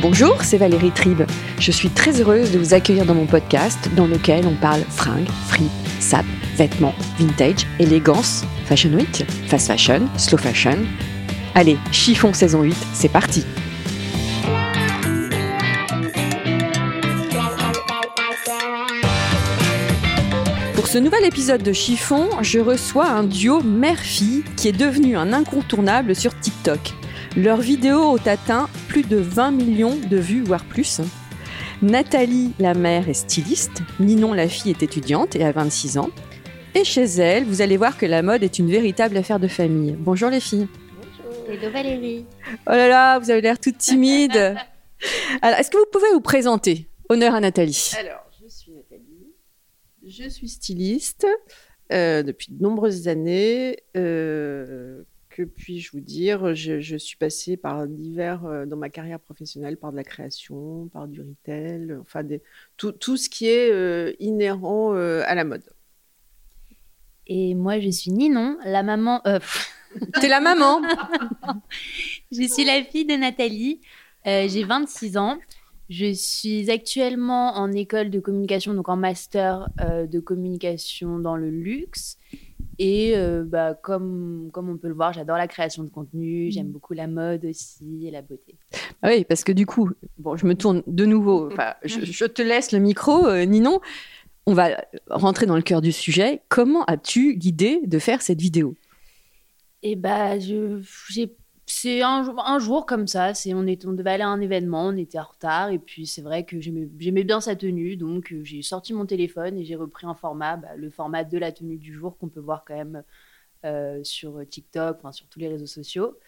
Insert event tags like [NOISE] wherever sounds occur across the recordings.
Bonjour, c'est Valérie Tribe. Je suis très heureuse de vous accueillir dans mon podcast dans lequel on parle fringues, frites, sap, vêtements, vintage, élégance, fashion week, fast fashion, slow fashion. Allez, chiffon saison 8, c'est parti. Pour ce nouvel épisode de Chiffon, je reçois un duo mère-fille qui est devenu un incontournable sur TikTok. Leurs vidéos ont atteint plus de 20 millions de vues, voire plus. Nathalie, la mère, est styliste. Ninon, la fille, est étudiante et a 26 ans. Et chez elle, vous allez voir que la mode est une véritable affaire de famille. Bonjour les filles. Hello Valérie. Oh là là, vous avez l'air toute timide. [LAUGHS] Alors, est-ce que vous pouvez vous présenter? Honneur à Nathalie. Alors, je suis Nathalie. Je suis styliste euh, depuis de nombreuses années. Euh, que puis-je vous dire je, je suis passée par divers, euh, dans ma carrière professionnelle, par de la création, par du retail, enfin des, tout, tout ce qui est euh, inhérent euh, à la mode. Et moi, je suis Ninon, la maman. euh, [LAUGHS] T'es la maman. [LAUGHS] je suis la fille de Nathalie. Euh, J'ai 26 ans. Je suis actuellement en école de communication, donc en master euh, de communication dans le luxe. Et euh, bah, comme, comme on peut le voir, j'adore la création de contenu, j'aime beaucoup la mode aussi et la beauté. Ah oui, parce que du coup, bon, je me tourne de nouveau. Je, [LAUGHS] je te laisse le micro, euh, Ninon. On va rentrer dans le cœur du sujet. Comment as-tu l'idée de faire cette vidéo? Et bah, je, j'ai, c'est un, jour- un jour comme ça. C'est, on, est, on devait aller à un événement, on était en retard. Et puis, c'est vrai que j'aimais, j'aimais bien sa tenue. Donc, euh, j'ai sorti mon téléphone et j'ai repris un format, bah, le format de la tenue du jour qu'on peut voir quand même euh, sur TikTok, enfin, sur tous les réseaux sociaux.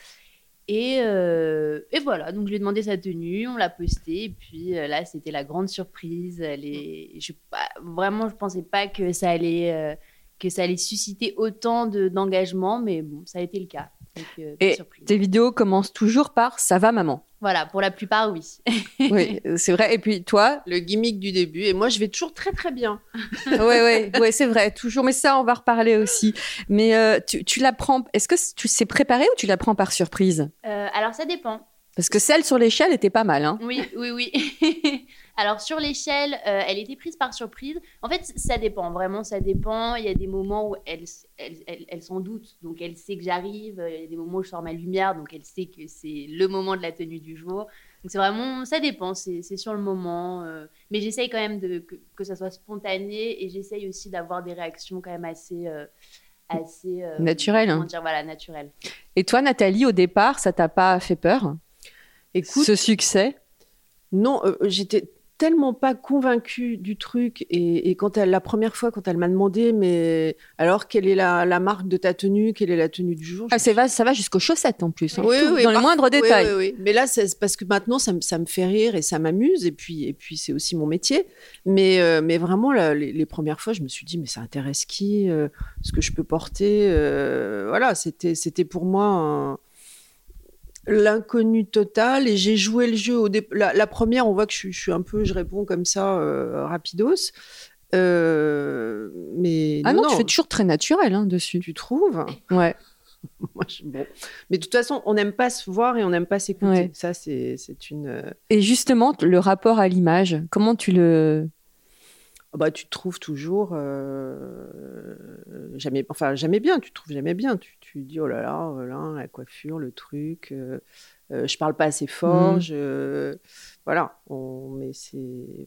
Et, euh, et voilà, donc je lui ai demandé sa tenue, on l'a postée, et puis là, c'était la grande surprise. Elle est, je, bah, vraiment, je pensais pas que ça allait, euh, que ça allait susciter autant de, d'engagement, mais bon, ça a été le cas. Donc, euh, Et tes vidéos commencent toujours par ça va maman. Voilà, pour la plupart, oui. [LAUGHS] Oui, c'est vrai. Et puis toi, Le gimmick du début. Et moi, je vais toujours très très bien. [LAUGHS] ouais, ouais, ouais, c'est vrai, toujours. Mais ça, on va reparler aussi. Mais euh, tu, tu la prends. Est-ce que tu sais préparer ou tu la prends par surprise? Euh, alors, ça dépend. Parce que celle sur l'échelle était pas mal. Hein. Oui, oui, oui. [LAUGHS] Alors sur l'échelle, euh, elle était prise par surprise. En fait, ça dépend, vraiment, ça dépend. Il y a des moments où elle, elle, elle, elle s'en doute, donc elle sait que j'arrive. Il y a des moments où je sors ma lumière, donc elle sait que c'est le moment de la tenue du jour. Donc c'est vraiment, ça dépend, c'est c'est sur le moment. euh, mais j'essaye quand même de, que, que ça soit spontané et j'essaye aussi d'avoir des réactions quand même assez... euh, assez euh, Naturelles, hein. dire, voilà, naturelles. Et toi, Nathalie, au départ, ça t'a pas fait peur? Écoute, Ce succès? Non, euh, j'étais tellement pas convaincue du truc. Et, et quand elle, la première fois, quand elle m'a demandé, mais alors quelle est la, la marque de ta tenue, quelle est la tenue du jour? Ah, je- va, ça va jusqu'aux chaussettes en plus. hein. Oui, Tout, oui, dans les moindres oui, détails. oui, oui. Mais là, c'est parce que maintenant, ça, me- ça me fait rire et ça m'amuse. Et puis, et puis c'est aussi mon métier. Mais, euh, mais vraiment, là, les, les premières fois, je me suis dit, mais ça intéresse qui euh, Ce que je peux porter euh, Voilà, c'était c'était pour moi un- l'inconnu total. Et j'ai joué le jeu. Au dé- la, la première, on voit que je, suis- je suis un peu, je réponds comme ça, euh, rapidos. Euh, mais Ah non, tu fais toujours très naturel hein, dessus. tu trouves? [LAUGHS] Ouais. [LAUGHS] Moi, je- bon. Mais de toute façon, on n'aime pas se voir et on n'aime pas s'écouter. Ouais. Ça, c'est c'est une. euh, Et justement, le rapport à l'image, comment tu le. Ah Bah, tu te trouves toujours euh, jamais. Enfin, jamais bien. Tu te trouves jamais bien. Tu, tu dis oh là là, voilà, la coiffure, le truc. euh, euh, je parle pas assez fort. Mhm. Je, voilà. On, mais c'est.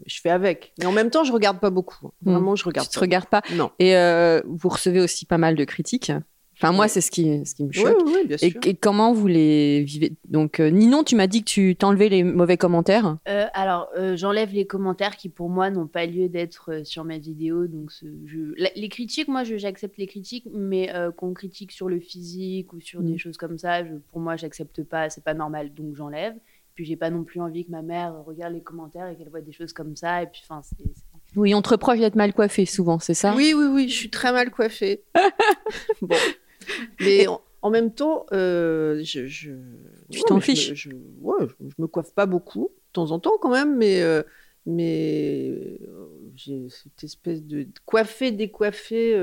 Je fais avec. Mais en même temps, je regarde pas beaucoup. Mhm. Vraiment, je regarde. Tu te regardes pas. Non. Et vous recevez aussi pas mal de critiques. Enfin, moi, c'est ce qui, ce qui me choque. oui, bien Et, sûr. et comment vous les vivez? Donc, euh, Ninon, tu m'as dit que tu t'enlevais les mauvais commentaires. Euh, alors, euh, j'enlève les commentaires qui, pour moi, n'ont pas lieu d'être euh, sur ma vidéo. Donc, ce- je... la- les critiques, moi, je- j'accepte les critiques, mais euh, qu'on critique sur le physique ou sur Mm. des choses comme ça, je- pour moi, j'accepte pas. C'est pas normal, donc j'enlève. Puis, j'ai pas non plus envie que ma mère regarde les commentaires et qu'elle voit des choses comme ça. Et puis, enfin, c'est. c'est- Oui, on te reproche d'être mal coiffé souvent, c'est ça? Oui, oui, oui, je suis très mal coiffée. [LAUGHS] bon. Mais en, en même temps, euh, je, je, Tu ouais, t'en je me- fiches. je, ouais, je, je me coiffe pas beaucoup, de temps en temps quand même, mais, euh, mais euh, j'ai cette espèce de coiffé, décoiffé.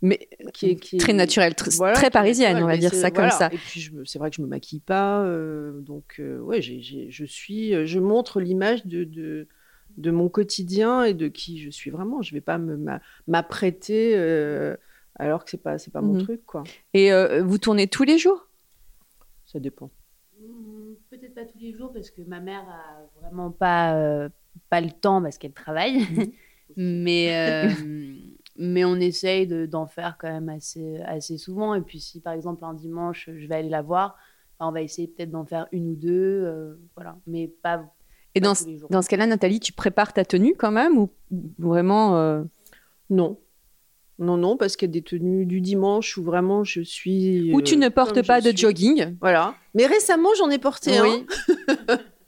mais qui est, qui est- très naturelle, tr- Voilà, très parisienne, on va dire ça comme ça. Et puis c'est vrai que je me maquille pas, donc ouais, je suis, je montre l'image de, de de mon quotidien et de qui je suis vraiment. Je vais pas m'apprêter euh, alors que c'est pas c'est pas mon Mhm. truc quoi. Et euh, vous tournez tous les jours? Ça dépend. Hmm, Peut-être pas tous les jours parce que ma mère a vraiment pas, euh, pas le temps parce qu'elle travaille. [LAUGHS] mais, euh, mais on essaye de- d'en faire quand même assez, assez souvent. Et puis si par exemple un dimanche je vais aller la voir, ben, on va essayer peut-être d'en faire une ou deux. euh, voilà. Mais pas, Et pas dans, tous les jours. dans ce cas-là, Nathalie, tu prépares ta tenue quand même ou ou vraiment euh, Non. Non, non, parce qu'il y a des tenues du dimanche où vraiment je suis. Ou tu euh, ne portes comme je pas de suis. jogging Voilà. Mais récemment, j'en ai porté Oui. un. [LAUGHS]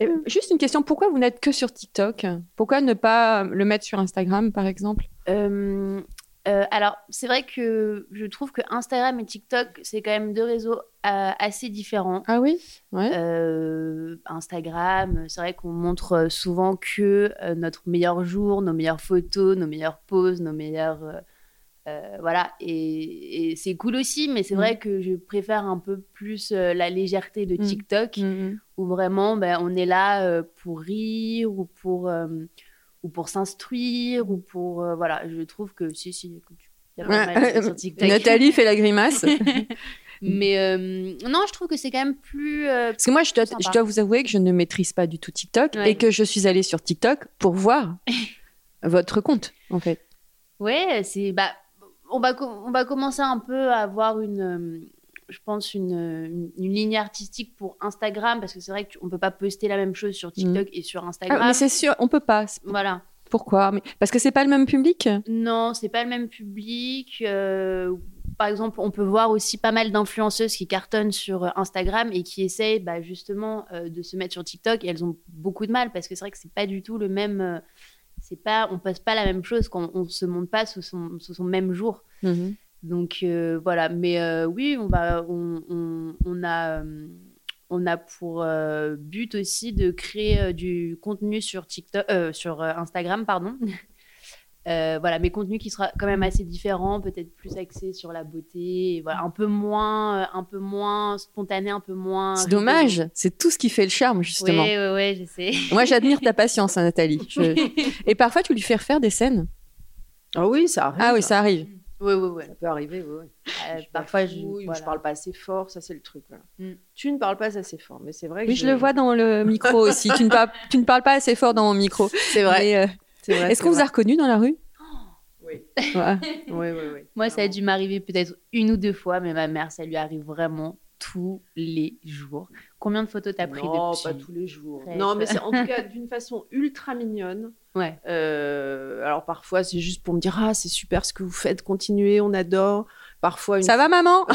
Et Juste une question, pourquoi vous n'êtes que sur TikTok? Pourquoi ne pas le mettre sur Instagram, par exemple? Euh, euh, alors, c'est vrai que je trouve que Instagram et TikTok, c'est quand même deux réseaux euh, assez différents. Ah oui ouais. Euh, Instagram, c'est vrai qu'on montre souvent que notre meilleur jour, nos meilleures photos, nos meilleures poses, nos meilleures. voilà, et, et c'est cool aussi, mais c'est Mm. vrai que je préfère un peu plus la légèreté de Mm. TikTok, Mhm. où vraiment ben, on est là pour rire ou pour, ou pour s'instruire, ou pour. euh, voilà, je trouve que si, si, écoute, y a pas mal. [LAUGHS] Nathalie fait la grimace. [LAUGHS] mais euh, non, je trouve que c'est quand même plus. euh, Parce que moi, je dois, je dois vous avouer que je ne maîtrise pas du tout TikTok Ouais. et que je suis allée sur TikTok pour voir [LAUGHS] votre compte, en fait. Ouais, c'est bah on va on va commencer un peu à avoir une je pense une, une, une ligne artistique pour Instagram parce que c'est vrai qu'on peut pas poster la même chose sur TikTok et sur Instagram. Ah, mais c'est sûr, on peut pas. Voilà. Pourquoi? Mais Parce que c'est pas le même public? Non, c'est pas le même public. euh, par exemple, on peut voir aussi pas mal d'influenceuses qui cartonnent sur euh, Instagram et qui essayent bah, justement euh, de se mettre sur TikTok et elles ont beaucoup de mal parce que c'est vrai que c'est pas du tout le même. euh, c'est pas, on passe pas la même chose quand on se monte pas sous son, sous son même jour. Mhm. Donc euh, voilà, mais euh, oui, on va, on, on- on a, euh, on a pour euh, but aussi de créer euh, du contenu sur TikTok, euh, sur Instagram, pardon. [LAUGHS] Euh, voilà, mes contenus qui sera quand même assez différents, peut-être plus axés sur la beauté, et voilà, un peu moins, un peu moins spontané, un peu moins. C'est dommage, c'est tout ce qui fait le charme, justement. Oui, oui, oui, je sais. [LAUGHS] Moi, j'admire ta patience, hein, Nathalie. Je- [LAUGHS] Et parfois, tu lui fais refaire des scènes. Ah oui, ça arrive. Ah oui, ça arrive. Oui, oui, oui. Ça peut arriver, oui. oui. Euh, Je parfois, je, voilà. je parle pas assez fort, ça c'est le truc. voilà. Mm. Tu ne parles pas assez fort, mais c'est vrai que Oui, je le vois dans le micro [LAUGHS] aussi. tu, ne parles, tu ne parles pas assez fort dans mon micro. C'est vrai. Euh, c'est vrai, Est-ce qu'on vous a reconnu dans la rue? Oui, Ouais. [LAUGHS] oui, oui. oui. Moi, ça a dû m'arriver peut-être une ou deux fois, mais ma mère, ça lui arrive vraiment tous les jours. Combien de photos t'as pris Non, depuis pas tous les jours. Non, mais c'est en tout [LAUGHS] cas d'une façon ultra mignonne. Ouais. Euh, alors parfois c'est juste pour me dire ah c'est super ce que vous faites, continuez, on adore. Parfois une Ça va, maman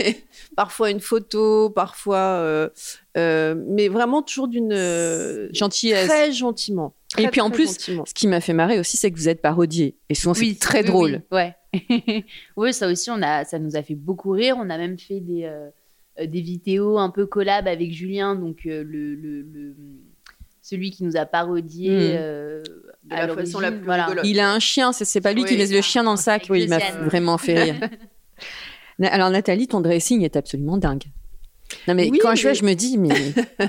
[LAUGHS] parfois une photo, parfois euh, euh, mais vraiment toujours d'une Gentillesse. très gentiment. Très, Et puis en plus, gentiment. Ce qui m'a fait marrer aussi, c'est que vous êtes parodié. Et souvent, c'est très oui, drôle. Oui, ouais. [LAUGHS] oui, ça aussi, on a, ça nous a fait beaucoup rire. On a même fait des, des vidéos un peu collab avec Julien, donc euh, le, le, le- celui qui nous a parodié. Mm. euh, De à la façon la plus voilà. Il a un chien, c'est c'est pas lui qui laisse le chien dans le sac. Oui, il m'a vraiment fait rire. [LAUGHS] Na- Alors, Nathalie, ton dressing est absolument dingue. Non, mais Oui, quand je vois, mais- je me dis, mais. [LAUGHS]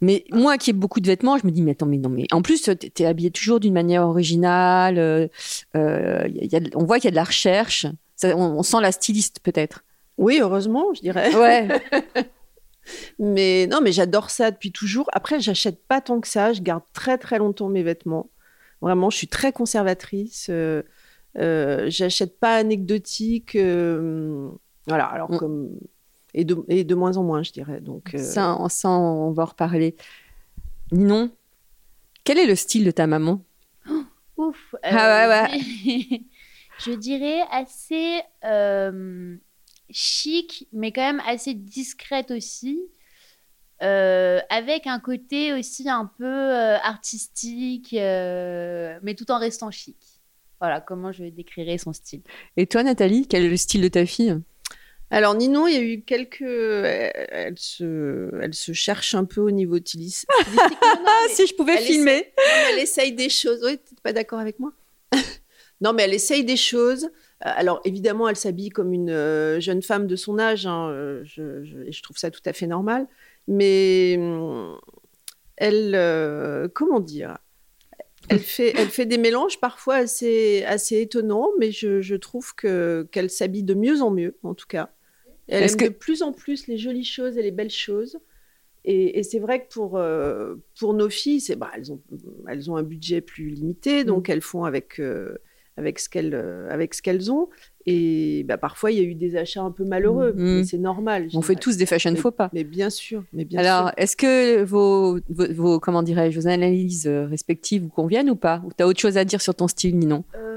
Mais moi qui ai beaucoup de vêtements, je me dis, mais attends, mais non, mais en plus, t'es t'es habillée toujours d'une manière originale. euh, euh, y a- y a de- on voit qu'il y a de la recherche. Ça, on, on sent la styliste, peut-être. Oui, heureusement, je dirais. Ouais. [LAUGHS] Mais non, mais j'adore ça depuis toujours. Après, j'achète pas tant que ça. Je garde très très longtemps mes vêtements. Vraiment, je suis très conservatrice. Euh, euh, j'achète pas anecdotique. euh, voilà. Alors Mm. comme et de, et de moins en moins, je dirais. Donc euh, Ça, on- ça, on va en reparler. Ninon, quel est le style de ta maman? Ouf. Ah euh, [LAUGHS] je dirais assez euh, chic, mais quand même assez discrète aussi. euh, avec un côté aussi un peu euh, artistique, euh, mais tout en restant chic. Voilà comment je décrirais son style. Et toi, Nathalie, quel est le style de ta fille? Alors Ninon, il y a eu quelques. Elle, elle se, elle se cherche un peu au niveau stylis- [LAUGHS] stylistique. Non, non, Ah, si je pouvais elle filmer elle essaye des choses. Oui, t'es pas d'accord avec moi? [LAUGHS] Non, mais elle essaye des choses. Alors évidemment, elle s'habille comme une jeune femme de son âge, hein, je, je, et je trouve ça tout à fait normal. Mais hum, elle, comment dire elle fait, elle fait des mélanges parfois assez, assez étonnants, mais je, je trouve que, qu'elle s'habille de mieux en mieux, en tout cas. Elle aime que... de plus en plus les jolies choses et les belles choses. Et, et c'est vrai que pour, euh, pour nos filles, c'est, bah, elles, ont, elles ont un budget plus limité, donc mm. elles font avec, euh, avec, ce qu'elles, euh, avec ce qu'elles ont. Et bah, parfois, il y a eu des achats un peu malheureux, mm. mais c'est normal. On fait tous des fashion faux pas. Mais bien sûr. Mais bien Alors, est-ce que vos, vos, comment dirais-je, vos analyses respectives vous conviennent ou pas? Ou tu as autre chose à dire sur ton style, Ninon? Euh...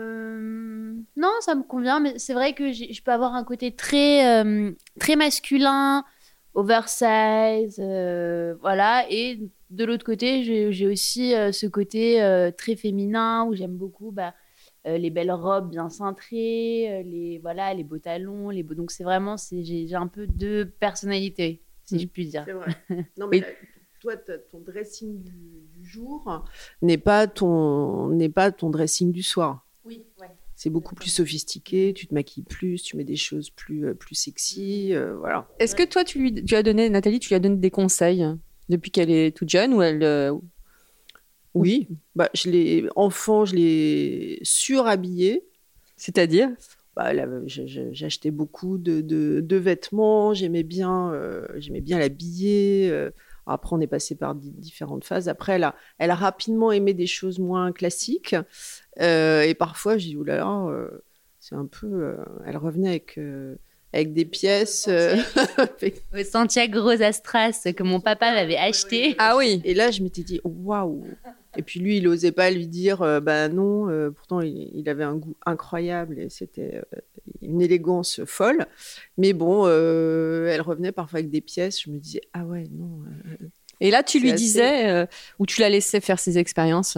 Non, ça me convient, mais c'est vrai que je peux avoir un côté très, euh, très masculin, oversize, euh, voilà. Et de l'autre côté, j'ai aussi euh, ce côté très féminin où j'aime beaucoup. Bah, euh, les belles robes bien cintrées, euh, les, voilà, les beaux talons. Les beaux... Donc, c'est vraiment, j'ai un peu deux personnalités, si mm. je puis dire. C'est vrai. [LAUGHS] Non, mais toi, ton dressing du, jour n'est pas, ton, pas ton dressing du soir. Oui, ouais. C'est beaucoup plus sophistiqué, tu te maquilles plus, tu mets des choses plus, euh, plus sexy, voilà. Est-ce que toi, tu lui tu as donné, Nathalie, tu lui as donné des conseils depuis qu'elle est toute jeune ou elle, oui, bah, je l'ai enfant, je l'ai surhabillé. C'est-à-dire? Bah, J'achetais beaucoup de, de, vêtements, j'aimais bien, euh, j'aimais bien l'habiller. Euh. Après, on est passé par différentes phases. Après, elle a, elle a rapidement aimé des choses moins classiques. Euh, et parfois, j'ai dit, oulala, c'est un peu. elle revenait avec avec des pièces. Euh... [LAUGHS] Santiago Rosastras que mon papa m'avait acheté. Ah oui. Et là, je m'étais dit waouh. Et puis lui, il n'osait pas lui dire euh, bah non. Euh, pourtant, il, avait un goût incroyable et c'était euh, une élégance folle. Mais bon, elle revenait parfois avec des pièces. Je me disais ah ouais non. et là, tu lui disais ou tu la laissais faire ses expériences?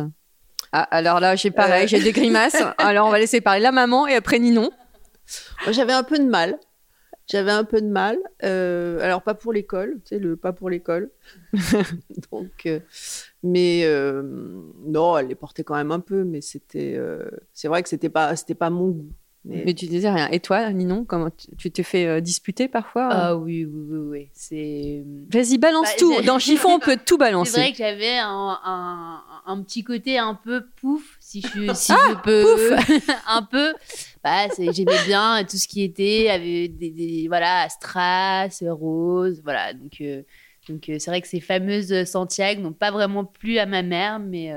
Ah, alors là, j'ai pareil, j'ai des grimaces. [LAUGHS] alors on va laisser parler la maman et après Ninon. J'avais un peu de mal j'avais un peu de mal. Euh, alors, pas pour l'école, tu sais, le pas pour l'école. [LAUGHS] Donc, euh, mais euh, non, elle les portait quand même un peu, mais c'était, c'est vrai que c'était pas, c'était pas mon goût. Mais... tu disais rien. Et toi, Ninon, comment tu t'es fait euh, disputer parfois Ah oui, oui, oui, oui. C'est. Vas-y, balance bah, tout. Dans chiffon, on peut tout balancer. C'est vrai que j'avais un, un, un, petit côté un peu pouf, si je, si ah, je peux. [LAUGHS] un peu. Bah, j'aimais bien tout ce qui était avec des, des voilà, strass, rose, voilà. Donc, euh, donc euh, c'est vrai que ces fameuses Santiago n'ont pas vraiment plu à ma mère, mais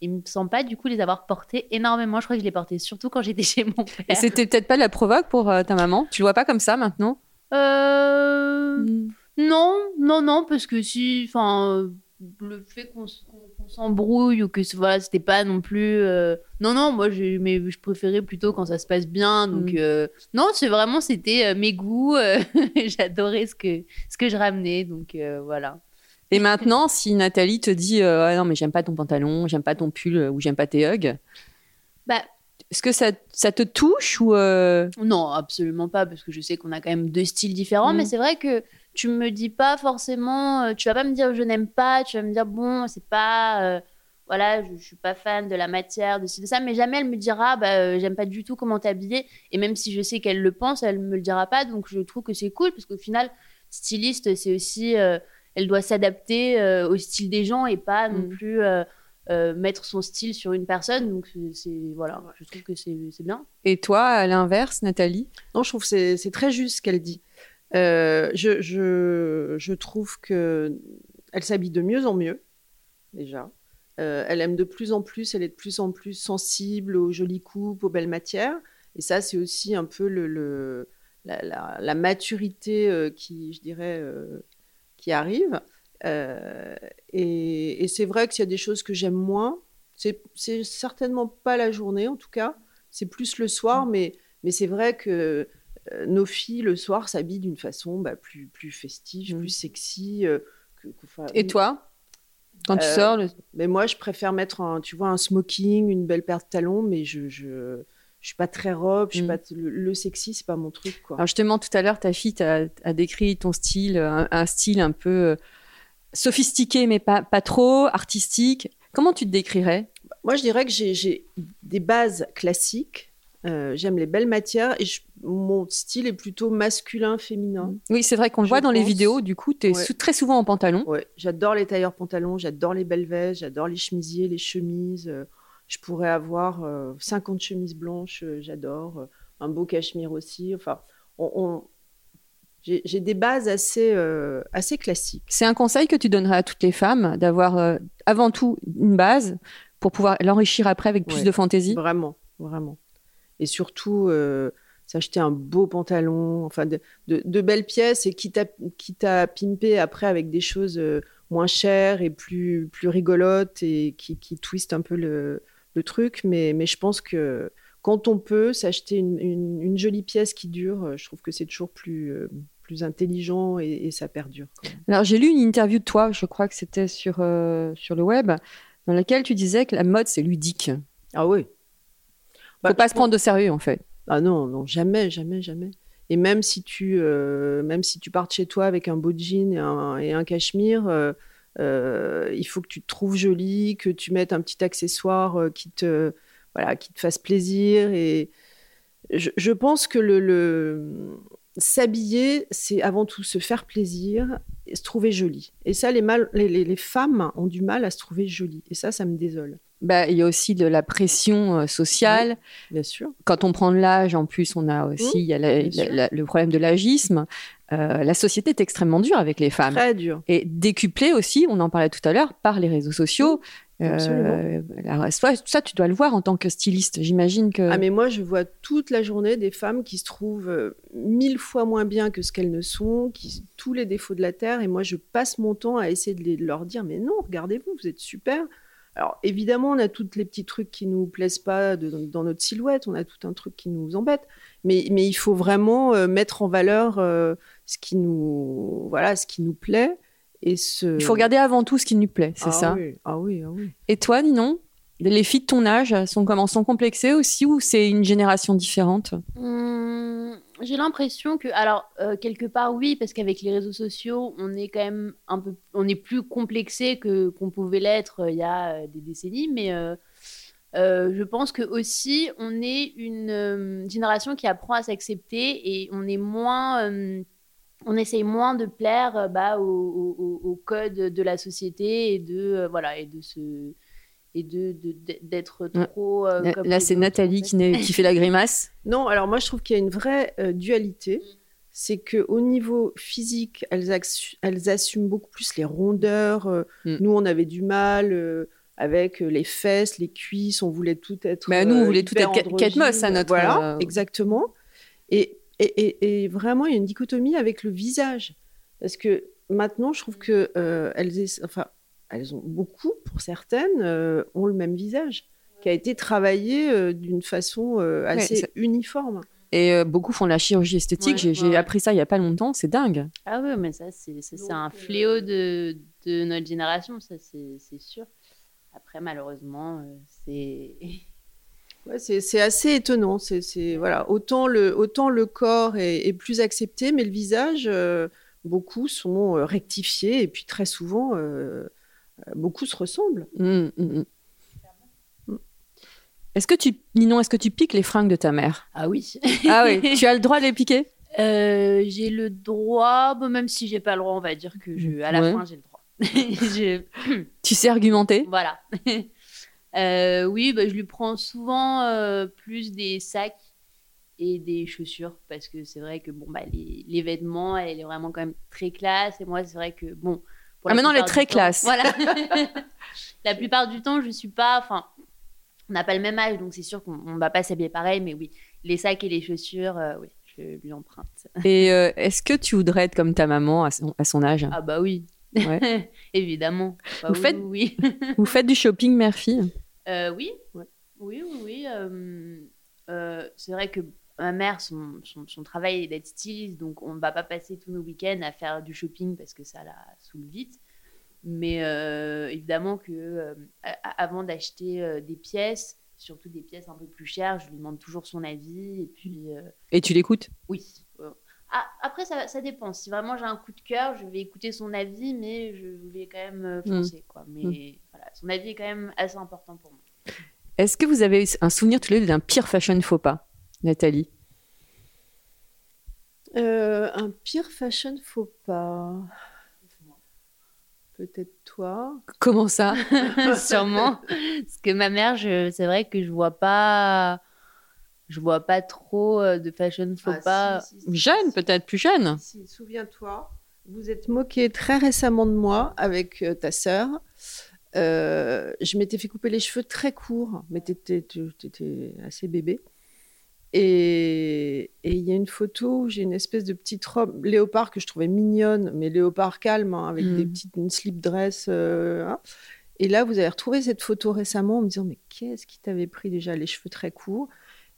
il me semble pas du coup les avoir portés énormément. Je crois que je les portais surtout quand j'étais [LAUGHS] chez mon père. Et c'était peut-être pas la provoque pour euh, ta maman? Tu le vois pas comme ça maintenant? Euh... Non, non, non, parce que si, enfin, le fait qu'on s'embrouille ou que voilà, c'était pas non plus. Euh, non, non, moi, mais je préférais plutôt quand ça se passe bien. Donc, mm. euh, non, c'est vraiment, c'était mes goûts. [LAUGHS] J'adorais ce que, ce que je ramenais. Donc, voilà. Et maintenant, si Nathalie te dit euh, ah non mais j'aime pas ton pantalon, j'aime pas ton pull euh, ou j'aime pas tes hugs, bah est-ce que ça, ça, te touche ou euh? Non, absolument pas parce que je sais qu'on a quand même deux styles différents, mais mm. c'est vrai que tu me dis pas forcément, tu vas pas me dire je n'aime pas, tu vas me dire bon c'est pas voilà, je, je, suis pas fan de la matière, de ci, de ça, mais jamais elle me dira, bah, j'aime pas du tout comment t'es habillée. Et même si je sais qu'elle le pense, elle me le dira pas. Donc je trouve que c'est cool parce qu'au final, styliste, c'est aussi elle doit s'adapter euh, au style des gens et pas non mm. plus euh, euh, mettre son style sur une personne. Donc, c'est voilà, je trouve que c'est bien. Et toi, à l'inverse, Nathalie? Non, je trouve que c'est très juste ce qu'elle dit. je, je, je, trouve que elle s'habille de mieux en mieux, déjà. elle aime de plus en plus, elle est de plus en plus sensible aux jolies coupes, aux belles matières. Et ça, c'est aussi un peu le, la, la, maturité qui, je dirais, qui arrive. Euh, et, c'est vrai qu'il y a des choses que j'aime moins. C'est certainement pas la journée, en tout cas. C'est plus le soir, mm. mais, mais c'est vrai que euh, nos filles, le soir, s'habillent d'une façon bah, plus, plus festive, mm. plus sexy. Euh, que, et toi? Quand tu sors Mais moi, je préfère mettre un, tu vois, un smoking, une belle paire de talons, mais je je suis pas très robe, je suis mm. pas le, sexy, c'est pas mon truc quoi. Alors justement tout à l'heure ta fille a, décrit ton style, un, style un peu euh, sophistiqué mais pas pas trop artistique. Comment tu te décrirais? Moi je dirais que j'ai des bases classiques, Euh, j'aime les belles matières et je- mon style est plutôt masculin, féminin. Oui, c'est vrai qu'on le Je voit dans les vidéos. Du coup, tu es Ouais. très souvent en pantalon. Ouais, j'adore les tailleurs pantalons, j'adore les belles vestes, j'adore les chemisiers, les chemises. Euh, je pourrais avoir euh, 50 chemises blanches, euh, j'adore. euh, un beau cachemire aussi. Enfin, on, on- j'ai des bases assez, euh, assez classiques. C'est un conseil que tu donnerais à toutes les femmes d'avoir euh, avant tout une base pour pouvoir l'enrichir après avec plus Ouais. de fantaisie? Vraiment, vraiment. Et surtout, euh, s'acheter un beau pantalon, enfin de, de- de belles pièces et quitte à, quitte à pimper après avec des choses euh, moins chères et plus, plus rigolotes et qui, qui twistent un peu le, le truc. Mais, mais je pense que quand on peut s'acheter une, une- une jolie pièce qui dure, euh, je trouve que c'est toujours plus, euh, plus intelligent et, et ça perdure. Alors, j'ai lu une interview de toi, je crois que c'était sur, euh, sur le web, dans laquelle tu disais que la mode, c'est ludique. Ah oui. Faut pas se prendre de sérieux, en fait. Ah non, non, jamais, jamais, jamais. Et même si tu, euh, même si tu pars de chez toi avec un beau jean et un, et un cachemire, euh, il faut que tu te trouves jolie, que tu mettes un petit accessoire euh, qui te, voilà, qui te fasse plaisir. Et je, je pense que le, le- s'habiller, c'est avant tout se faire plaisir et se trouver jolie. Et ça, les, mal- les, les- les femmes ont du mal à se trouver jolie. Et ça, ça me désole, Bah, il y a aussi de la pression euh, sociale. bien sûr. Quand on prend de l'âge, en plus, on a aussi Mmh, il y a la- bien sûr. la- la- le problème de l'agisme. Euh, la société est extrêmement dure avec les femmes. Très dur. Et décuplée aussi, on en parlait tout à l'heure, par les réseaux sociaux. Euh, Absolument. ça, tu dois le voir en tant que styliste. J'imagine que. Ah mais moi je vois toute la journée des femmes qui se trouvent euh, mille fois moins bien que ce qu'elles ne sont, qui tous les défauts de la terre et moi je passe mon temps à essayer de, les- de leur dire mais non regardez-vous vous êtes super. Alors évidemment on a tous les petits trucs qui nous plaisent pas de- dans notre silhouette, on a tout un truc qui nous embête, mais mais il faut vraiment euh, mettre en valeur euh, ce qui nous voilà ce qui nous plaît et ce. Il faut regarder avant tout ce qui nous plaît, c'est Ah ça. oui, ah oui ah oui. Et toi, Ninon les filles de ton âge sont comment sont complexées aussi ou c'est une génération différente? Hum, J'ai l'impression que, alors euh, quelque part oui, parce qu'avec les réseaux sociaux, on est quand même un peu, on est plus complexé que qu'on pouvait l'être euh, il y a euh, des décennies, mais je pense que aussi on est une génération qui apprend à s'accepter et on est moins, on essaye moins de plaire bah, au, au- code de la société et de voilà et de se et de d'être trop. euh, Là, c'est Nathalie qui, fait la grimace. [LAUGHS] Non, alors moi je trouve qu'il y a une vraie euh, dualité. Mm. C'est que au niveau physique, elles, elles assument beaucoup plus les rondeurs. euh, Mm. Nous, on avait du mal euh, avec les fesses, les cuisses. On voulait tout être. Bah, nous, on voulait tout être. Moss à notre, Voilà, exactement. Et, et, et- et vraiment, il y a une dichotomie avec le visage. Parce que maintenant, je trouve que elles, enfin, elles ont beaucoup, pour certaines, euh, ont le même visage qui a été travaillé euh, d'une façon euh, assez uniforme. Et euh, beaucoup font de la chirurgie esthétique. Ouais, J'ai ouais, appris ça il y a pas longtemps. C'est dingue. Ah ouais, mais ça, c'est un fléau de, de notre génération, ça, c'est sûr. Après, malheureusement, c'est... [LAUGHS] Ouais, c'est assez étonnant. C'est voilà, autant le autant le corps est, est plus accepté, mais le visage, euh, beaucoup sont rectifiés et puis très souvent, euh, beaucoup se ressemblent. Mm, mm, mm. Est-ce que tu, Ninon, est-ce que tu piques les fringues de ta mère? Ah oui. Ah oui, [LAUGHS] tu as le droit de les piquer? Euh, j'ai le droit, bon, même si j'ai pas le droit, on va dire que je, à la Ouais. fin, j'ai le droit. [LAUGHS] Je- [CLEARS THROAT] Tu sais argumenter? Voilà. [LAUGHS] Euh, oui, bah, je lui prends souvent euh, plus des sacs et des chaussures parce que c'est vrai que bon bah les, les vêtements elle est vraiment quand même très classe et moi c'est vrai que bon pour Ah, maintenant, elle est très temps- classe. voilà [LAUGHS] [LAUGHS] la plupart du temps je suis pas enfin on n'a pas le même âge donc c'est sûr qu'on on va pas s'habiller pareil mais oui les sacs et les chaussures euh, oui je lui emprunte Et euh, est-ce que tu voudrais être comme ta maman à son, à son âge? Ah bah oui Ouais. [LAUGHS] évidemment Bah Vous oui, faites- oui Vous faites du shopping mère-fille Euh, oui. Ouais. oui, oui, oui. c'est vrai que ma mère, son, son, son travail est d'être styliste, donc on ne va pas passer tous nos week-ends à faire du shopping parce que ça la saoule vite. Mais euh, évidemment que euh, avant d'acheter euh, des pièces, surtout des pièces un peu plus chères, je lui demande toujours son avis. Et puis, Et tu l'écoutes? Oui. ah, après, ça, ça dépend. Si vraiment j'ai un coup de cœur, je vais écouter son avis, mais je vais quand même Mm. foncer. Quoi. Mais voilà, son avis est quand même assez important pour moi. Est-ce que vous avez un souvenir tous les deux d'un pire fashion faux pas? Nathalie Euh, un pire fashion faux pas. Peut-être toi. Comment ça [LAUGHS] [LAUGHS] Sûrement. Parce que ma mère, je- c'est vrai que je vois pas. Je vois pas trop euh, de fashion faux Ah, pas. si, si, si, Jeune, si, peut-être plus jeune. Si, souviens-toi, vous êtes moqué très récemment de moi avec euh, ta sœur. Euh, je m'étais fait couper les cheveux très courts, mais tu étais assez bébé. Et il y a une photo où j'ai une espèce de petite robe léopard que je trouvais mignonne, mais léopard calme, hein, avec Mm. des petites une slip dress. euh, hein. Et là, vous avez retrouvé cette photo récemment en me disant Mais qu'est-ce qui t'avait pris déjà les cheveux très courts?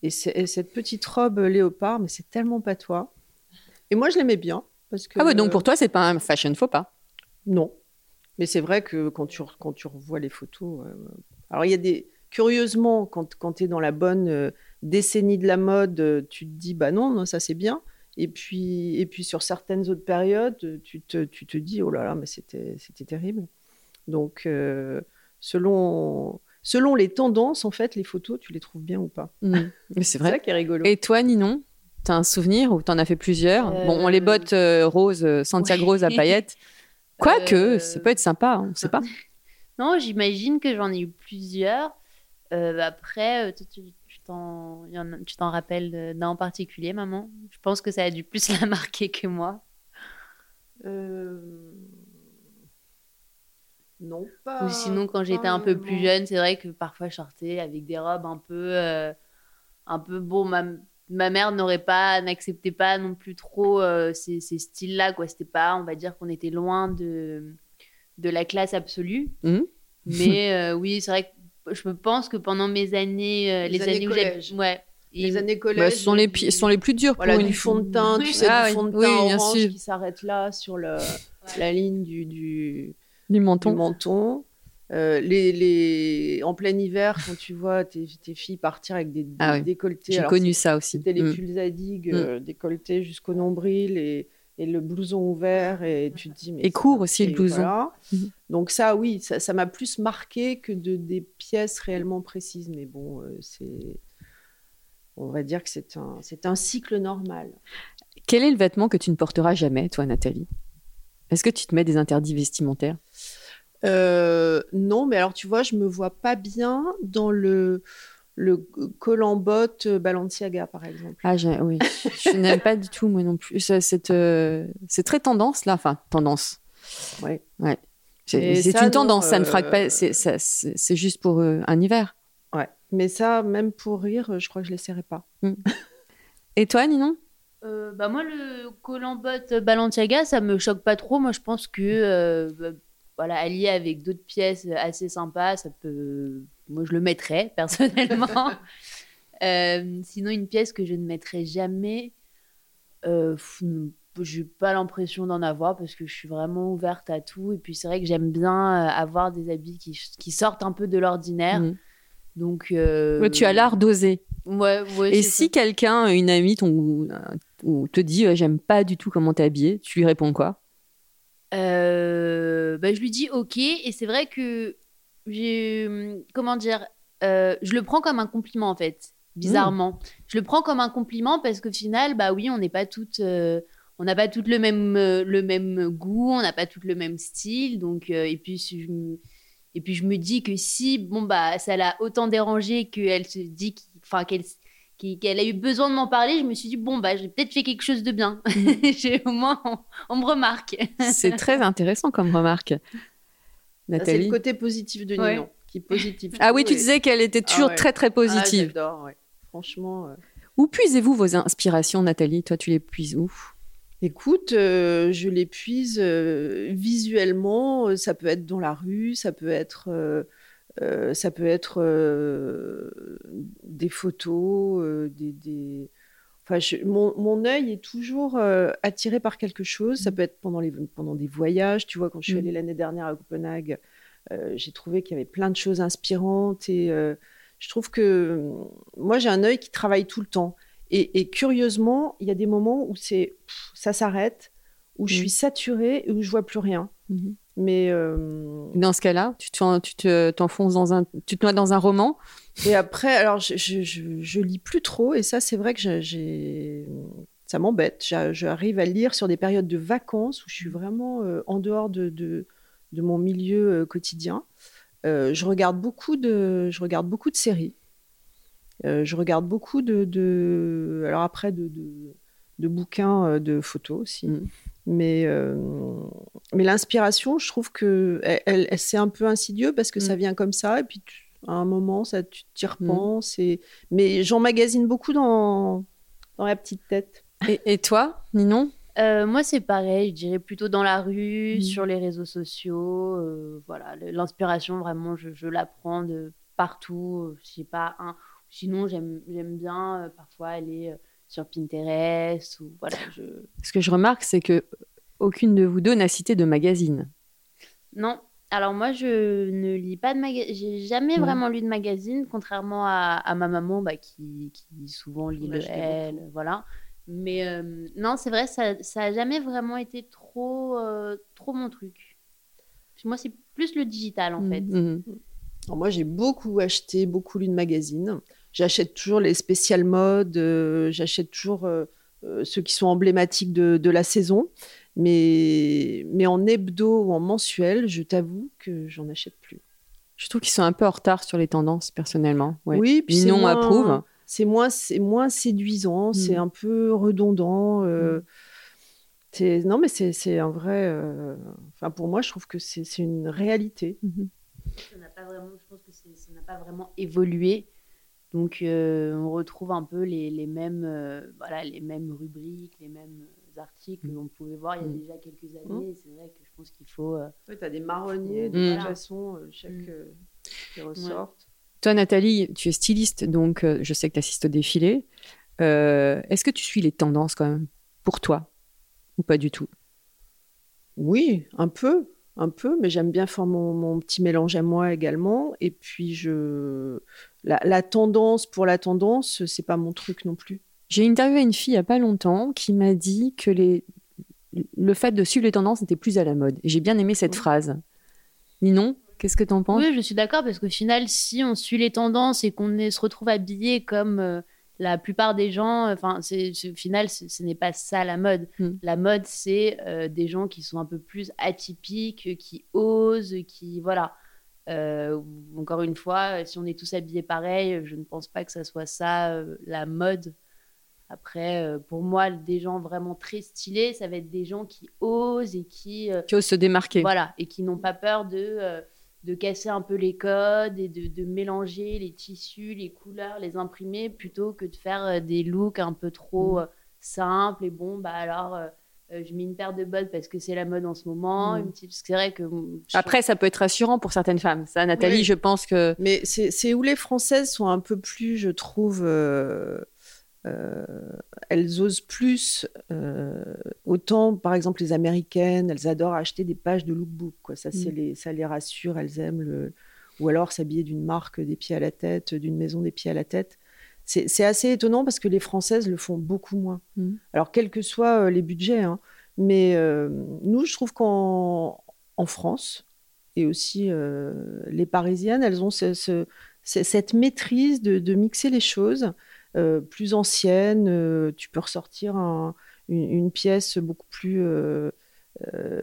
Et, cette petite robe léopard, mais c'est tellement pas toi. Et moi, je l'aimais bien. Parce que, Ah ouais, donc pour toi, c'est pas un fashion faux pas? Non. Mais c'est vrai que quand tu, re- quand tu revois les photos. euh, Alors, il y a des. Curieusement, quand, quand tu es dans la bonne euh, décennie de la mode, euh, tu te dis, bah non, non, ça c'est bien. Et puis, et puis sur certaines autres périodes, tu te, tu te dis, oh là là, mais c'était terrible. Donc, euh, selon, selon les tendances, en fait, les photos, tu les trouves bien ou pas? Mm. Mais [LAUGHS] c'est vrai. ça qui est rigolo. Et toi, Ninon T'as un souvenir ou t'en as fait plusieurs? Euh, Bon, les bottes euh, roses, Santiago ouais. rose à paillettes. [LAUGHS] Quoique, ça peut être sympa, hein, on sait pas. Non, j'imagine que j'en ai eu plusieurs. Euh, après, toi, tu t'en il y en a- tu t'en rappelles d'un en particulier, maman? Je pense que ça a dû plus [LAUGHS] la marquer que moi. Euh, Non, pas. Ou sinon, quand j'étais un peu plus jeune, c'est vrai que parfois je sortais avec des robes un peu. euh, un peu bon, ma, ma mère n'aurait pas, n'acceptait pas non plus trop euh, ces, ces styles-là, quoi. C'était pas, on va dire qu'on était loin de, de la classe absolue. Mhm. Mais [LAUGHS] euh, oui, c'est vrai que je pense que pendant mes années. euh, Les les, années années, où j'ai. collège. Ouais. Les années Bah, collège. ce sont les, du- pi- ce sont les plus durs Voilà, pour du une fond de teint, tu Oui. sais, Ah du oui, fond de oui, teint bien orange sûr. qui s'arrête là sur le, la ligne du, du, du du menton. menton. Euh, les, les... En plein hiver, quand tu vois tes, tes filles partir avec des, des Ah oui. décolletés. J'ai alors connu ça aussi. C'était les Mm. pulls à digue Mm. euh, décolletés jusqu'au nombril et, et le blouson ouvert. Et tu te dis, mais Et court aussi, le blouson. voilà. Mhm. Donc, ça, oui, ça ça m'a plus marqué que de, des pièces réellement précises. Mais bon, euh, c'est. On va dire que c'est un, c'est un cycle normal. Quel est le vêtement que tu ne porteras jamais, toi, Nathalie? Est-ce que tu te mets des interdits vestimentaires? Euh, non, mais alors tu vois, je me vois pas bien dans le, le col en botte euh, Balenciaga, par exemple. Ah, j'ai- oui. [LAUGHS] je n'aime pas du tout, moi non plus. C'est euh, c'est très tendance, là. Enfin, tendance. Ouais. Ouais. C'est une tendance, non, ça ne euh, frappe pas. C'est ça- c'est- c'est juste pour euh, un hiver. Ouais. Mais ça, même pour rire, je crois que je l'essaierai pas. Et toi, Ninon? Euh, bah moi, le col en botte Balenciaga, ça me choque pas trop. Moi, je pense que euh, bah, voilà, allié avec d'autres pièces assez sympas, ça peut. Moi, je le mettrais [LAUGHS] personnellement. Euh, sinon, une pièce que je ne mettrais jamais, euh, j'ai pas l'impression d'en avoir parce que je suis vraiment ouverte à tout. Et puis, c'est vrai que j'aime bien euh, avoir des habits qui, qui sortent un peu de l'ordinaire. Mm. Donc, euh, Ouais, Tu as l'art d'oser. Ouais, ouais, Et si quelqu'un, une amie, ton, ou, euh, te dit euh, j'aime pas du tout comment t'es habillée, tu lui réponds quoi? Euh, bah, je lui dis ok et c'est vrai que j'ai comment dire euh, je le prends comme un compliment en fait bizarrement. Je le prends comme un compliment parce qu'au final bah oui on n'est pas toutes euh, on n'a pas toutes le même le même goût on n'a pas toutes le même style donc et puis je et puis je me dis que si bon bah ça l'a autant dérangé qu'elle se dit qu'elle qu'elle a eu besoin de m'en parler, je me suis dit, bon, bah, j'ai peut-être fait quelque chose de bien. [LAUGHS] J'ai- au moins, on, on me remarque. C'est très intéressant comme remarque. Ça, C'est Nathalie. le côté positif de Ouais. Ninon. Qui est positif. Ah oui, tu Et- disais qu'elle était toujours Ah ouais. très très Ah, positive. j'adore, ouais. Franchement. euh, où puisez-vous vos inspirations, Nathalie? Toi, tu les puises où? Écoute, euh, je les puise euh, visuellement. Ça peut être dans la rue, ça peut être, euh, ça peut être euh, des photos, euh, des, des- Enfin, je- mon, mon œil est toujours attiré par quelque chose. Ça peut être pendant, les, pendant des voyages. Tu vois, quand je suis Mm. allée l'année dernière à Copenhague, j'ai trouvé qu'il y avait plein de choses inspirantes et je trouve que euh, moi j'ai un œil qui travaille tout le temps. Et, et curieusement, il y a des moments où c'est ça s'arrête, où je suis saturée et où je vois plus rien. Mais euh, Dans ce cas-là, tu te- tu te- t'enfonces dans un, tu te noies dans un roman. et après, alors je, je, je- je lis plus trop et ça c'est vrai que j'ai- ça m'embête. J'a- J'arrive à lire sur des périodes de vacances où je suis vraiment euh, en dehors de, de, de mon milieu euh, quotidien. Je regarde beaucoup de je regarde beaucoup de séries. Je regarde beaucoup de, de alors après de, de, de bouquins de photos aussi. Mm. Mais, euh, mais l'inspiration, je trouve que elle, elle- elle- c'est un peu insidieux parce que ça Mm. vient comme ça et puis tu- à un moment, ça, tu t'y repenses. Et... Mais j'emmagasine beaucoup dans, dans la petite tête. Et, et toi, Ninon? Euh, moi, c'est pareil, je dirais plutôt dans la rue, Mhm. sur les réseaux sociaux. euh, voilà, l'inspiration, vraiment, je, je la prends de partout. Je sais pas, un. Sinon, j'aime j'aime bien euh, parfois aller euh, sur Pinterest ou voilà. Je... Ce que je remarque, c'est que aucune de vous deux n'a cité de magazine. Non. Alors moi, je ne lis pas de magazine. J'ai jamais vraiment lu de magazine, contrairement à, à ma maman bah, qui, qui souvent lit le Elle, voilà. Mais euh, non, c'est vrai, ça, ça a jamais vraiment été trop, euh, trop mon truc. Moi, c'est plus le digital en fait. Mhm. Alors moi, j'ai beaucoup acheté, beaucoup lu de magazines. J'achète toujours les spécial modes, euh, j'achète toujours euh, euh, ceux qui sont emblématiques de, de la saison. Mais, mais en hebdo ou en mensuel, je t'avoue que j'en achète plus. Je trouve qu'ils sont un peu en retard sur les tendances, personnellement. Ouais. Oui, puis c'est Ninon moins- approuve. C'est moins, c'est moins séduisant, c'est Mm. un peu redondant. euh, c'est- non, mais c'est c'est un vrai. euh, Enfin, pour moi, je trouve que c'est c'est une réalité. Mhm. Ça n'a pas vraiment, je pense que c'est- ça n'a pas vraiment évolué. Donc, euh, on retrouve un peu les, les mêmes, euh, voilà, les mêmes rubriques, les mêmes articles que l'on pouvait voir il y a Mm. déjà quelques années. C'est vrai que je pense qu'il faut. euh, tu as des marronniers de toute façon, euh, chaque euh, qui ressortent. Toi, Nathalie, tu es styliste, donc euh, je sais que tu assistes au défilé. Euh, Est-ce que tu suis les tendances quand même pour toi ou pas du tout? Oui, un peu, un peu, mais j'aime bien faire mon, mon petit mélange à moi également. Et puis, je... la, la tendance pour la tendance, c'est pas mon truc non plus. J'ai interviewé une fille il y a pas longtemps qui m'a dit que les... le fait de suivre les tendances n'était plus à la mode. Et j'ai bien aimé cette Oui. phrase. Ninon, qu'est-ce que tu en penses? Oui, je suis d'accord parce qu'au final, si on suit les tendances et qu'on se retrouve habillé comme euh, la plupart des gens, enfin, c'est c'est- au final, ce ce n'est pas ça la mode. Mm. La mode, c'est euh, des gens qui sont un peu plus atypiques, qui osent, qui voilà. Euh, encore une fois, si on est tous habillés pareil, je ne pense pas que ça soit ça euh, la mode. Après, euh, pour moi, des gens vraiment très stylés, ça va être des gens qui osent et qui Qui ose se démarquer. voilà, et qui n'ont pas peur de, de casser un peu les codes et de, de mélanger les tissus, les couleurs, les imprimer, plutôt que de faire des looks un peu trop Mm. euh, simples. Et bon, bah alors, euh, je mets une paire de bottes parce que c'est la mode en ce moment. Mm. Une petite... C'est vrai que. je- Après, ça peut être rassurant pour certaines femmes. Ça, Nathalie, Oui. je pense que Mais c'est c'est où les Françaises sont un peu plus, je trouve, euh, euh, elles osent plus. euh, autant, par exemple, les Américaines, elles adorent acheter des pages de lookbook. Quoi. Ça, c'est Mm. les, ça les rassure, elles aiment le. Ou alors s'habiller d'une marque des pieds à la tête, d'une maison des pieds à la tête. C'est assez étonnant parce que les Françaises le font beaucoup moins. Mm. Alors, quels que soient euh, les budgets, hein. mais euh, nous, je trouve qu'en en France, et aussi euh, les Parisiennes, elles ont ce- ce- ce- cette maîtrise de, de mixer les choses euh, plus anciennes. tu peux ressortir un- une, une pièce beaucoup plus,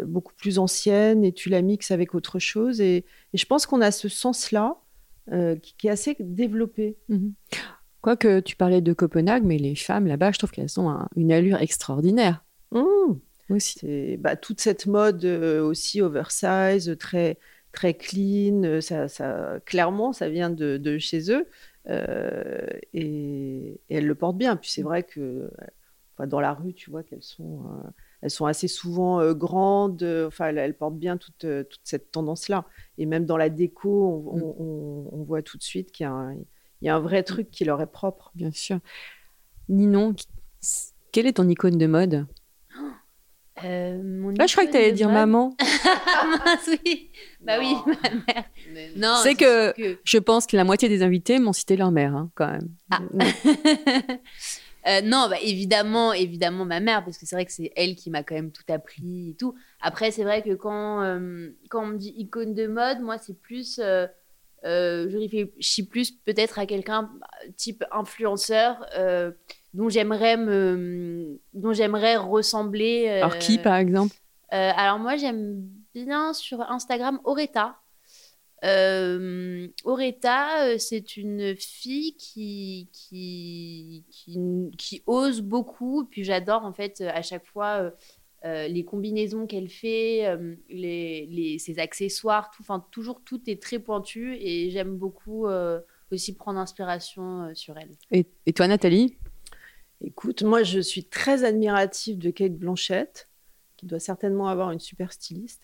beaucoup plus ancienne et tu la mixes avec autre chose. Et, et je pense qu'on a ce sens-là qui, qui est assez développé. Mhm. Quoique tu parlais de Copenhague, mais les femmes là-bas, je trouve qu'elles ont un- une allure extraordinaire Mmh. aussi. Bah, toute cette mode euh, aussi oversize, très très clean. euh, Ça, ça clairement, ça vient de, de chez eux euh, et, et elles le portent bien. Puis c'est vrai que enfin, dans la rue, tu vois qu'elles sont euh, elles sont assez souvent grandes. Enfin, elles, portent bien toute toute cette tendance-là. Et même dans la déco, on, Mm. on- on- on voit tout de suite qu'il y a un, il y a un vrai truc qui leur est propre. Bien sûr. Ninon, quelle est ton icône de mode? [GASPS] Euh, mon Là, je crois que tu allais dire mode- maman. Ah [LAUGHS] mince, oui. Bah oui, ma mère. Non, C'est que- Je pense que la moitié des invités m'ont cité leur mère, hein, quand même. Ah. [LAUGHS] Euh, non, bah, évidemment, évidemment ma mère, parce que c'est vrai que c'est elle qui m'a quand même tout appris et tout. Après, c'est vrai que quand, euh, quand on me dit icône de mode, moi, c'est plus. Euh, je réfléchis plus peut-être à quelqu'un type influenceur euh, dont j'aimerais me dont j'aimerais ressembler. euh, Alors qui, par exemple? alors moi j'aime bien sur Instagram Oretta. Oretta, euh, c'est une fille qui, qui, qui, qui ose beaucoup. Puis j'adore en fait à chaque fois euh, les combinaisons qu'elle fait, euh, les, les, ses accessoires, tout, enfin toujours tout est très pointu et j'aime beaucoup euh, aussi prendre inspiration euh, sur elle. et, et toi, Nathalie? Écoute, moi, je suis très admirative de Kate Blanchett, qui doit certainement avoir une super styliste.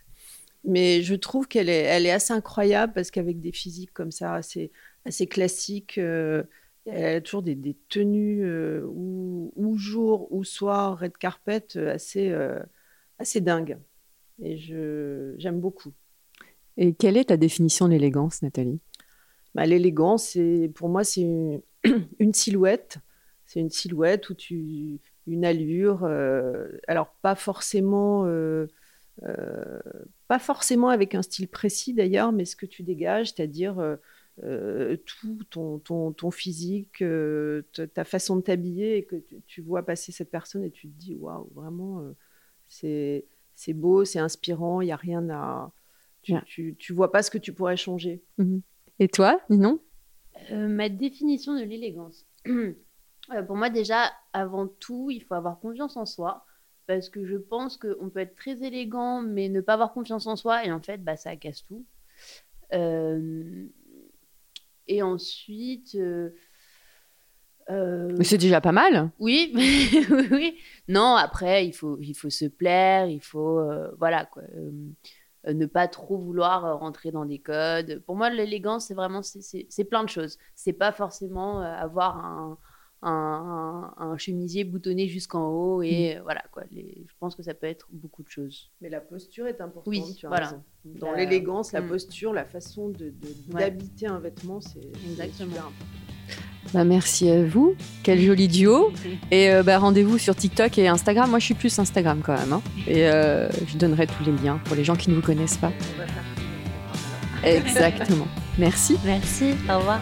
Mais je trouve qu'elle est, elle est assez incroyable parce qu'avec des physiques comme ça, assez, assez classiques, euh, elle a toujours des, des tenues euh, ou, ou jour ou soir, red carpet, euh, assez, euh, assez dingues. Et je, j'aime beaucoup. Et quelle est ta définition de l'élégance, Nathalie? Bah, L'élégance, c'est, pour moi, c'est une, [CLEARS THROAT] une silhouette. C'est une silhouette où tu. Une allure. alors, pas forcément. pas forcément avec un style précis d'ailleurs, mais ce que tu dégages, c'est-à-dire euh, tout ton, ton, ton physique, euh, ta- façon de t'habiller, et que tu, tu vois passer cette personne et tu te dis waouh, vraiment, euh, c'est c'est beau, c'est inspirant, il n'y a rien à. Tu, Bien. tu, tu vois pas ce que tu pourrais changer. Et toi, Ninon? Euh, ma définition de l'élégance. [CLEARS THROAT] Euh, pour moi, déjà, avant tout, il faut avoir confiance en soi. Parce que je pense qu'on peut être très élégant, mais ne pas avoir confiance en soi. Et en fait, bah, ça casse tout. Euh, Et ensuite. euh, euh, Mais c'est déjà pas mal. oui, [LAUGHS] oui, oui. Non, après, il faut, il faut se plaire, il faut, euh, voilà, quoi. euh, ne pas trop vouloir rentrer dans des codes. Pour moi, l'élégance, c'est vraiment, c'est- plein de choses. C'est pas forcément avoir un, un, un- un chemisier boutonné jusqu'en haut et euh, voilà, quoi. Les- je pense que ça peut être beaucoup de choses. Mais la posture est importante. Oui, tu as voilà. raison. Dans La- l'élégance, la Mm. posture, la façon de, de- Ouais. d'habiter un vêtement, c'est c'est Exactement. super important. Bah, merci à vous. Quel joli duo. [LAUGHS] Et euh, bah, rendez-vous sur TikTok et Instagram. Moi, je suis plus Instagram quand même. hein. Et euh, je donnerai tous les liens pour les gens qui ne vous connaissent pas. Exactement. Merci. Merci, au revoir.